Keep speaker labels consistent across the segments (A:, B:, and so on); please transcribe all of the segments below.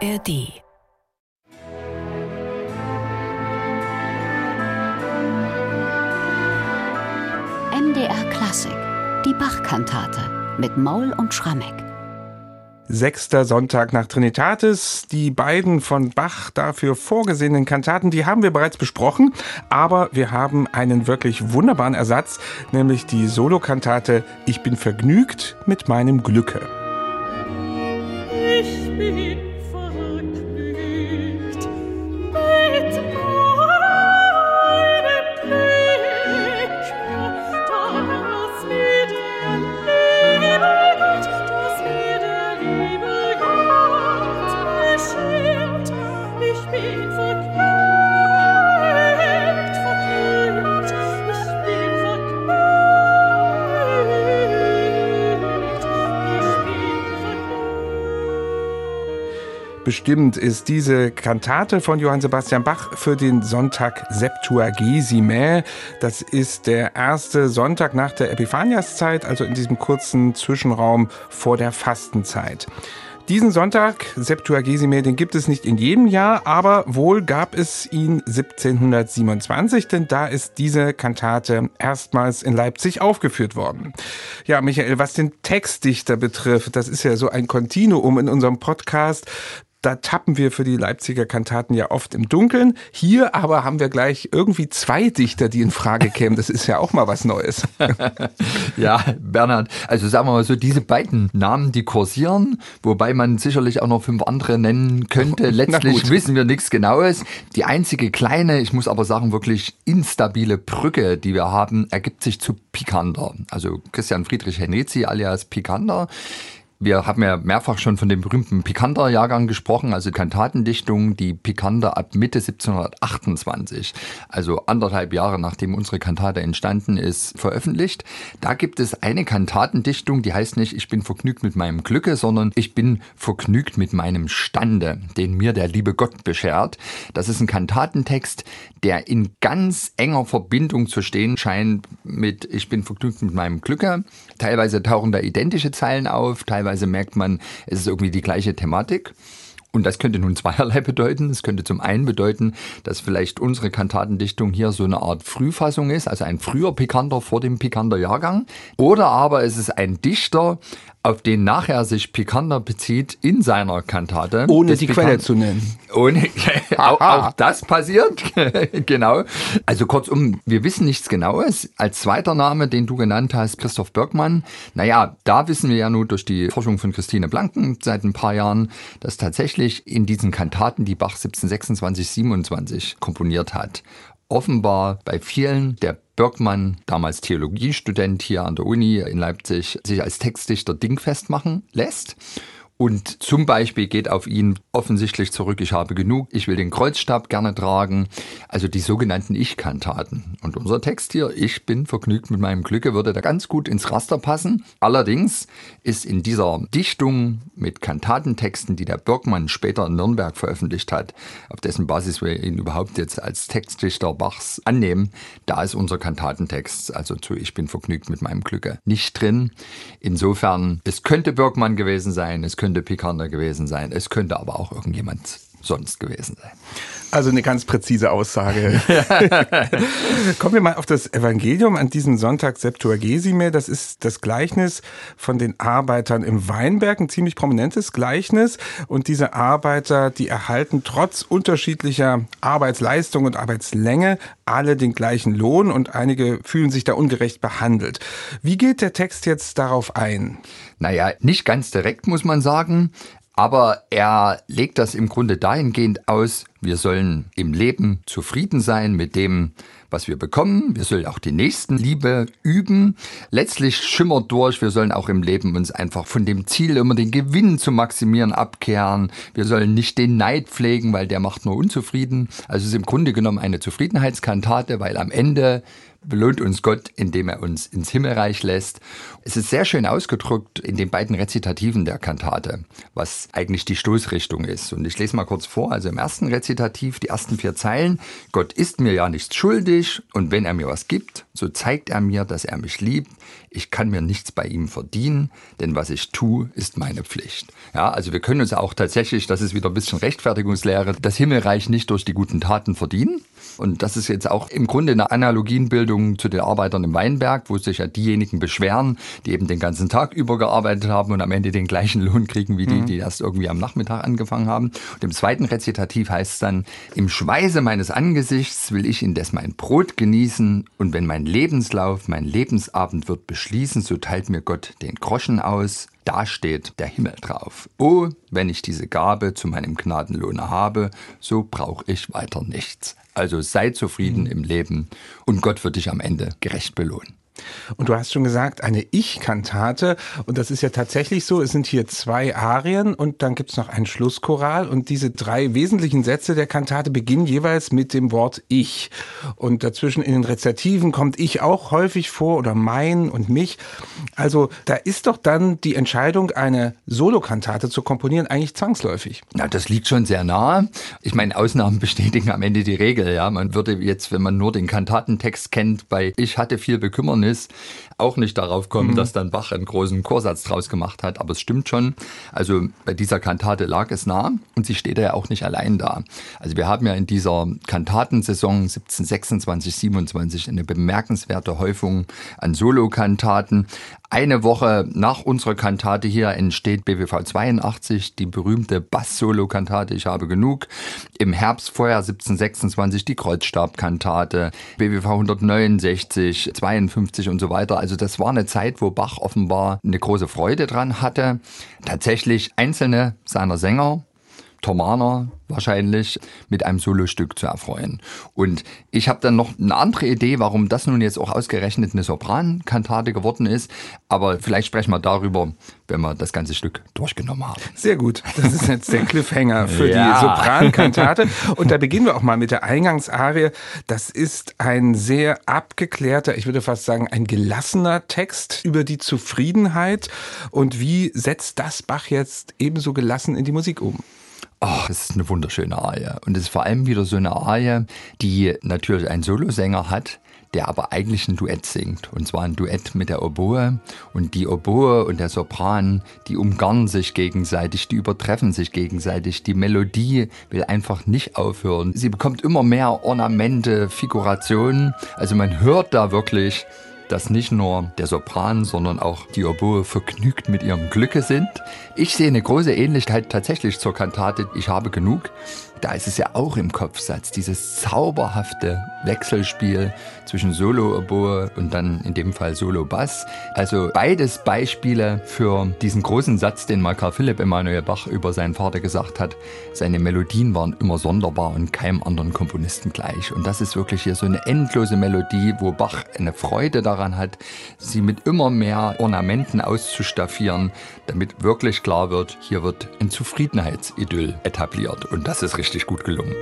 A: ARD
B: MDR Klassik, die Bachkantate mit Maul und Schrammeck.
C: Sechster Sonntag nach Trinitatis. Die beiden von Bach dafür vorgesehenen Kantaten, die haben wir bereits besprochen, aber wir haben einen wirklich wunderbaren Ersatz, nämlich die Solokantate Ich bin vergnügt mit meinem Glücke.
D: Ich bin
C: Bestimmt ist diese Kantate von Johann Sebastian Bach für den Sonntag Septuagesime. Das ist der erste Sonntag nach der Epiphaniaszeit, also in diesem kurzen Zwischenraum vor der Fastenzeit. Diesen Sonntag, Septuagesime, den gibt es nicht in jedem Jahr, aber wohl gab es ihn 1727, denn da ist diese Kantate erstmals in Leipzig aufgeführt worden. Ja, Michael, was den Textdichter betrifft, das ist ja so ein Kontinuum in unserem Podcast da tappen wir für die Leipziger Kantaten ja oft im Dunkeln. Hier aber haben wir gleich irgendwie zwei Dichter, die in Frage kämen. Das ist ja auch mal was Neues.
E: ja, Bernhard, also sagen wir mal so, diese beiden Namen, die kursieren, wobei man sicherlich auch noch fünf andere nennen könnte. Letztlich wissen wir nichts Genaues. Die einzige kleine, ich muss aber sagen, wirklich instabile Brücke, die wir haben, ergibt sich zu Pikander. Also Christian Friedrich Henrizi alias Pikander wir haben ja mehrfach schon von dem berühmten Picander-Jahrgang gesprochen, also Kantatendichtung, die Picander ab Mitte 1728, also anderthalb Jahre nachdem unsere Kantate entstanden ist, veröffentlicht. Da gibt es eine Kantatendichtung, die heißt nicht, ich bin vergnügt mit meinem Glücke, sondern ich bin vergnügt mit meinem Stande, den mir der liebe Gott beschert. Das ist ein Kantatentext, der in ganz enger Verbindung zu stehen scheint mit ich bin vergnügt mit meinem Glücke. Teilweise tauchen da identische Zeilen auf, teilweise teilweise merkt man, es ist irgendwie die gleiche Thematik. Und das könnte nun zweierlei bedeuten. Es könnte zum einen bedeuten, dass vielleicht unsere Kantatendichtung hier so eine Art Frühfassung ist, also ein früher Pikanter vor dem Pikanter Jahrgang. Oder aber es ist ein Dichter, auf den nachher sich Picander bezieht in seiner Kantate.
C: Ohne die Picander, Quelle zu nennen.
E: Ohne, auch, auch das passiert, genau. Also kurzum, wir wissen nichts Genaues. Als zweiter Name, den du genannt hast, Christoph Bergmann. Naja, da wissen wir ja nur durch die Forschung von Christine Blanken seit ein paar Jahren, dass tatsächlich in diesen Kantaten, die Bach 1726, 27 komponiert hat, offenbar bei vielen der Birkmann, damals Theologiestudent hier an der Uni in Leipzig, sich als Textdichter dingfest machen lässt. Und zum Beispiel geht auf ihn offensichtlich zurück, ich habe genug, ich will den Kreuzstab gerne tragen. Also die sogenannten Ich-Kantaten. Und unser Text hier, ich bin vergnügt mit meinem Glücke, würde da ganz gut ins Raster passen. Allerdings ist in dieser Dichtung mit Kantatentexten, die der Birkmann später in Nürnberg veröffentlicht hat, auf dessen Basis wir ihn überhaupt jetzt als Textdichter Bachs annehmen, da ist unser Kantatentext, also zu Ich bin vergnügt mit meinem Glücke, nicht drin. Insofern, es könnte Birkmann gewesen sein, es könnte könnte Picander gewesen sein. Es könnte aber auch irgendjemand sonst gewesen sein.
C: Also eine ganz präzise Aussage. Kommen wir mal auf das Evangelium an diesem Sonntag Septuagesime. Das ist das Gleichnis von den Arbeitern im Weinberg, ein ziemlich prominentes Gleichnis. Und diese Arbeiter, die erhalten trotz unterschiedlicher Arbeitsleistung und Arbeitslänge alle den gleichen Lohn und einige fühlen sich da ungerecht behandelt. Wie geht der Text jetzt darauf ein?
E: Naja, nicht ganz direkt muss man sagen. Aber er legt das im Grunde dahingehend aus, wir sollen im Leben zufrieden sein mit dem, was wir bekommen. Wir sollen auch die Nächstenliebe üben. Letztlich schimmert durch, wir sollen auch im Leben uns einfach von dem Ziel, immer den Gewinn zu maximieren, abkehren. Wir sollen nicht den Neid pflegen, weil der macht nur unzufrieden. Also es ist im Grunde genommen eine Zufriedenheitskantate, weil am Ende belohnt uns Gott, indem er uns ins Himmelreich lässt. Es ist sehr schön ausgedrückt in den beiden Rezitativen der Kantate, was eigentlich die Stoßrichtung ist. Und ich lese mal kurz vor. Also im ersten Rezitativ, die ersten vier Zeilen. Gott ist mir ja nichts schuldig und wenn er mir was gibt, so zeigt er mir, dass er mich liebt. Ich kann mir nichts bei ihm verdienen, denn was ich tue, ist meine Pflicht. Ja, also wir können uns auch tatsächlich, das ist wieder ein bisschen Rechtfertigungslehre, das Himmelreich nicht durch die guten Taten verdienen, und das ist jetzt auch im Grunde eine Analogienbildung zu den Arbeitern im Weinberg, wo sich ja diejenigen beschweren, die eben den ganzen Tag über gearbeitet haben und am Ende den gleichen Lohn kriegen wie die, mhm. die erst irgendwie am Nachmittag angefangen haben. Und im zweiten Rezitativ heißt es dann, im Schweiße meines Angesichts will ich indes mein Brot genießen und wenn mein Lebenslauf, mein Lebensabend wird beschließen, so teilt mir Gott den Groschen aus da steht der Himmel drauf. Oh, wenn ich diese Gabe zu meinem Gnadenlohne habe, so brauche ich weiter nichts. Also sei zufrieden mhm. im Leben und Gott wird dich am Ende gerecht belohnen.
C: Und du hast schon gesagt, eine Ich-Kantate. Und das ist ja tatsächlich so. Es sind hier zwei Arien und dann gibt es noch einen Schlusschoral. Und diese drei wesentlichen Sätze der Kantate beginnen jeweils mit dem Wort Ich. Und dazwischen in den Rezitativen kommt Ich auch häufig vor oder mein und mich. Also da ist doch dann die Entscheidung, eine Solokantate zu komponieren, eigentlich zwangsläufig.
E: Na, das liegt schon sehr nahe. Ich meine, Ausnahmen bestätigen am Ende die Regel. Ja, man würde jetzt, wenn man nur den Kantatentext kennt, bei Ich hatte viel Bekümmernis ist, auch nicht darauf kommen, mhm. dass dann Bach einen großen Chorsatz draus gemacht hat. Aber es stimmt schon. Also bei dieser Kantate lag es nah und sie steht ja auch nicht allein da. Also wir haben ja in dieser Kantatensaison 1726, 27 eine bemerkenswerte Häufung an Solokantaten. Eine Woche nach unserer Kantate hier entsteht BWV 82, die berühmte Bass-Solo-Kantate Ich habe genug. Im Herbst vorher 1726 die Kreuzstabkantate, BWV 169, 52 und so weiter. Also das war eine Zeit, wo Bach offenbar eine große Freude dran hatte. Tatsächlich einzelne seiner Sänger Thomaner wahrscheinlich mit einem Solostück zu erfreuen. Und ich habe dann noch eine andere Idee, warum das nun jetzt auch ausgerechnet eine Soprankantate geworden ist. Aber vielleicht sprechen wir darüber, wenn wir das ganze Stück durchgenommen haben.
C: Sehr gut. Das ist jetzt der Cliffhanger für ja. die Soprankantate. Und da beginnen wir auch mal mit der Eingangsarie. Das ist ein sehr abgeklärter, ich würde fast sagen, ein gelassener Text über die Zufriedenheit. Und wie setzt das Bach jetzt ebenso gelassen in die Musik um?
E: Oh, es ist eine wunderschöne Arie. Und es ist vor allem wieder so eine Arie, die natürlich einen Solosänger hat, der aber eigentlich ein Duett singt. Und zwar ein Duett mit der Oboe. Und die Oboe und der Sopran, die umgarnen sich gegenseitig, die übertreffen sich gegenseitig. Die Melodie will einfach nicht aufhören. Sie bekommt immer mehr Ornamente, Figurationen. Also man hört da wirklich, dass nicht nur der Sopran, sondern auch die Oboe vergnügt mit ihrem Glücke sind. Ich sehe eine große Ähnlichkeit tatsächlich zur Kantate Ich habe genug. Da ist es ja auch im Kopfsatz, dieses zauberhafte Wechselspiel zwischen Solo-Oboe und dann in dem Fall Solo-Bass. Also beides Beispiele für diesen großen Satz, den mal Karl Philipp Emanuel Bach über seinen Vater gesagt hat. Seine Melodien waren immer sonderbar und keinem anderen Komponisten gleich. Und das ist wirklich hier so eine endlose Melodie, wo Bach eine Freude daran hat, sie mit immer mehr Ornamenten auszustaffieren, damit wirklich klar wird, hier wird ein Zufriedenheitsidyll etabliert. Und das ist richtig gut gelungen.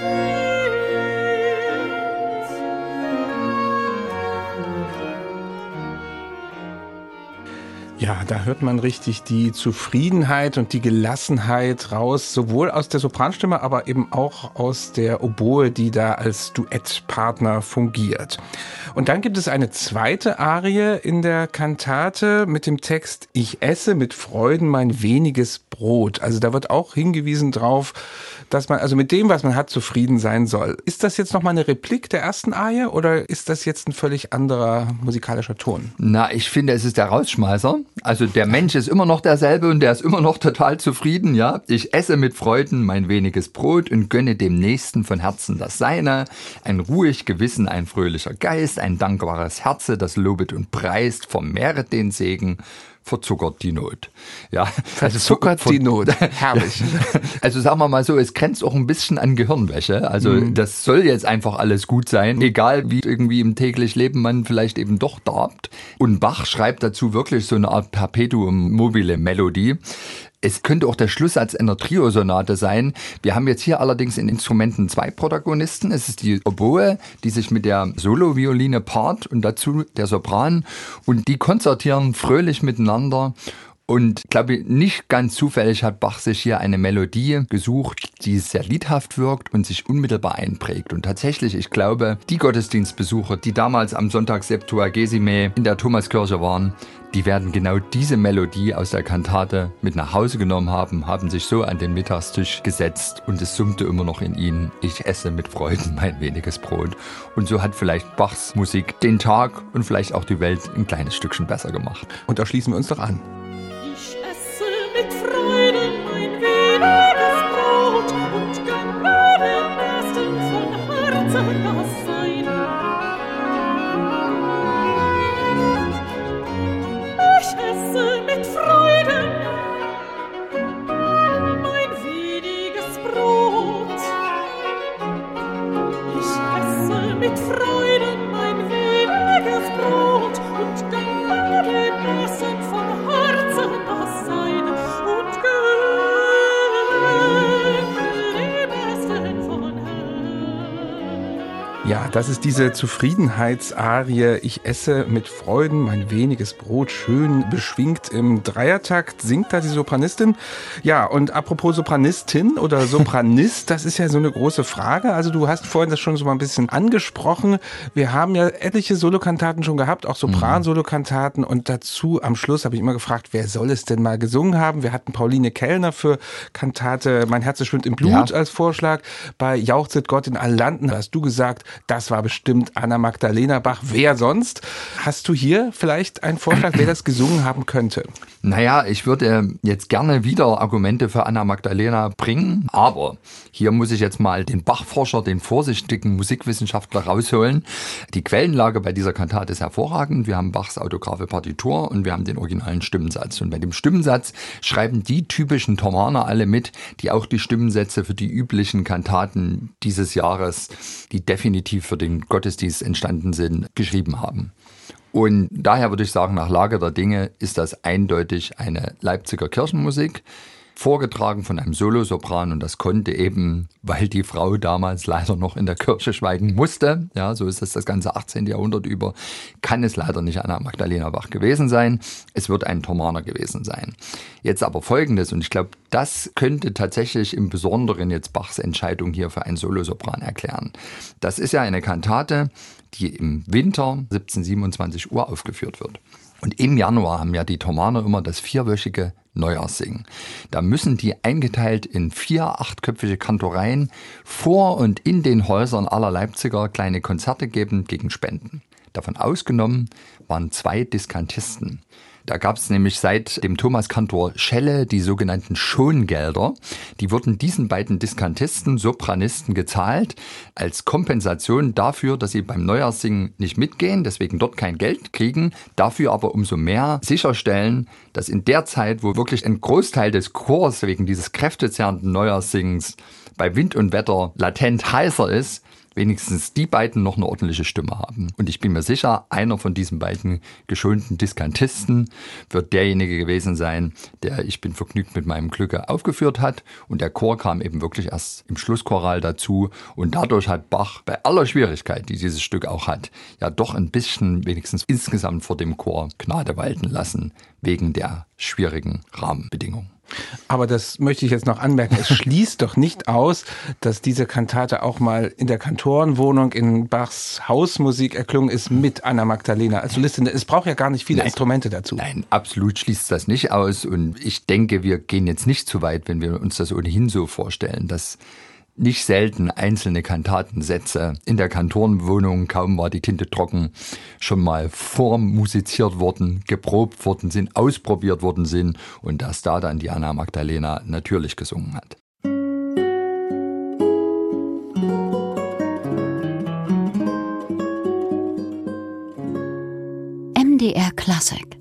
E: podcast.
C: Ja, da hört man richtig die Zufriedenheit und die Gelassenheit raus, sowohl aus der Sopranstimme, aber eben auch aus der Oboe, die da als Duettpartner fungiert. Und dann gibt es eine zweite Arie in der Kantate mit dem Text Ich esse mit Freuden mein weniges Brot. Also da wird auch hingewiesen drauf, dass man also mit dem, was man hat, zufrieden sein soll. Ist das jetzt nochmal eine Replik der ersten Arie oder ist das jetzt ein völlig anderer musikalischer Ton?
E: Na, ich finde, es ist der Rausschmeißer. Also der Mensch ist immer noch derselbe und der ist immer noch total zufrieden, ja. Ich esse mit Freuden mein weniges Brot und gönne dem Nächsten von Herzen das Seine. Ein ruhig Gewissen, ein fröhlicher Geist, ein dankbares Herze, das lobet und preist, vermehret den Segen verzuckert die Not.
C: Ja, also verzuckert die Not. Herrlich.
E: Also sagen wir mal so, es grenzt auch ein bisschen an Gehirnwäsche. Also mhm. das soll jetzt einfach alles gut sein, egal wie irgendwie im täglich Leben man vielleicht eben doch darbt. Und Bach schreibt dazu wirklich so eine Art Perpetuum mobile Melodie. Es könnte auch der Schlusssatz einer Triosonate sein. Wir haben jetzt hier allerdings in Instrumenten zwei Protagonisten. Es ist die Oboe, die sich mit der Solo-Violine paart und dazu der Sopran. Und die konzertieren fröhlich miteinander. Und ich glaube, nicht ganz zufällig hat Bach sich hier eine Melodie gesucht, die sehr liedhaft wirkt und sich unmittelbar einprägt. Und tatsächlich, ich glaube, die Gottesdienstbesucher, die damals am Sonntag Septuagesime in der Thomaskirche waren, die werden genau diese Melodie aus der Kantate mit nach Hause genommen haben, haben sich so an den Mittagstisch gesetzt und es summte immer noch in ihnen, ich esse mit Freuden mein weniges Brot. Und so hat vielleicht Bachs Musik den Tag und vielleicht auch die Welt ein kleines Stückchen besser gemacht.
C: Und da schließen wir uns doch an. Ja, das ist diese Zufriedenheitsarie. Ich esse mit Freuden mein weniges Brot, schön beschwingt im Dreiertakt, singt da die Sopranistin. Ja, und apropos Sopranistin oder Sopranist, das ist ja so eine große Frage. Also du hast vorhin das schon so mal ein bisschen angesprochen. Wir haben ja etliche Solokantaten schon gehabt, auch Sopran-Solokantaten. Und dazu am Schluss habe ich immer gefragt, wer soll es denn mal gesungen haben? Wir hatten Pauline Kellner für Kantate Mein Herz schwimmt im Blut ja. als Vorschlag. Bei Jauchzet Gott in allen Landen hast du gesagt, das war bestimmt Anna Magdalena Bach. Wer sonst? Hast du hier vielleicht einen Vorschlag, wer das gesungen haben könnte?
E: Naja, ich würde jetzt gerne wieder Argumente für Anna Magdalena bringen, aber hier muss ich jetzt mal den Bachforscher, den vorsichtigen Musikwissenschaftler rausholen. Die Quellenlage bei dieser Kantate ist hervorragend. Wir haben Bachs autographe Partitur und wir haben den originalen Stimmensatz. Und bei dem Stimmensatz schreiben die typischen Thomaner alle mit, die auch die Stimmensätze für die üblichen Kantaten dieses Jahres, die definitiv für den Gottesdienst entstanden sind, geschrieben haben. Und daher würde ich sagen, nach Lage der Dinge ist das eindeutig eine Leipziger Kirchenmusik vorgetragen von einem Solosopran und das konnte eben, weil die Frau damals leider noch in der Kirche schweigen musste, ja, so ist es das ganze 18. Jahrhundert über, kann es leider nicht Anna Magdalena Bach gewesen sein. Es wird ein Thomaner gewesen sein. Jetzt aber folgendes, und ich glaube, das könnte tatsächlich im Besonderen jetzt Bachs Entscheidung hier für einen Solosopran erklären. Das ist ja eine Kantate, die im Winter 1727 Uhr aufgeführt wird. Und im Januar haben ja die Thomaner immer das vierwöchige Neujahrssingen. Da müssen die eingeteilt in vier achtköpfige Kantoreien vor und in den Häusern aller Leipziger kleine Konzerte geben gegen Spenden. Davon ausgenommen waren zwei Diskantisten. Da gab es nämlich seit dem Thomaskantor Schelle die sogenannten Schongelder. Die wurden diesen beiden Diskantisten, Sopranisten gezahlt als Kompensation dafür, dass sie beim Neujahrssingen nicht mitgehen, deswegen dort kein Geld kriegen, dafür aber umso mehr sicherstellen, dass in der Zeit, wo wirklich ein Großteil des Chors wegen dieses kräftezerrenden Neujahrssingens bei Wind und Wetter latent heißer ist, wenigstens die beiden noch eine ordentliche Stimme haben. Und ich bin mir sicher, einer von diesen beiden geschonten Diskantisten wird derjenige gewesen sein, der Ich bin vergnügt mit meinem Glücke aufgeführt hat. Und der Chor kam eben wirklich erst im Schlusschoral dazu. Und dadurch hat Bach bei aller Schwierigkeit, die dieses Stück auch hat, ja doch ein bisschen wenigstens insgesamt vor dem Chor Gnade walten lassen, wegen der schwierigen Rahmenbedingungen.
C: Aber das möchte ich jetzt noch anmerken. Es schließt doch nicht aus, dass diese Kantate auch mal in der Kantorenwohnung in Bachs Hausmusik erklungen ist mit Anna Magdalena als Solistin. Es braucht ja gar nicht viele Nein. Instrumente dazu.
E: Nein, absolut schließt das nicht aus. Und ich denke, wir gehen jetzt nicht zu weit, wenn wir uns das ohnehin so vorstellen, dass nicht selten einzelne Kantatensätze in der Kantorenwohnung, kaum war die Tinte trocken, schon mal vormusiziert worden, geprobt worden sind, ausprobiert worden sind und dass da dann die Anna Magdalena natürlich gesungen hat.
B: MDR Classic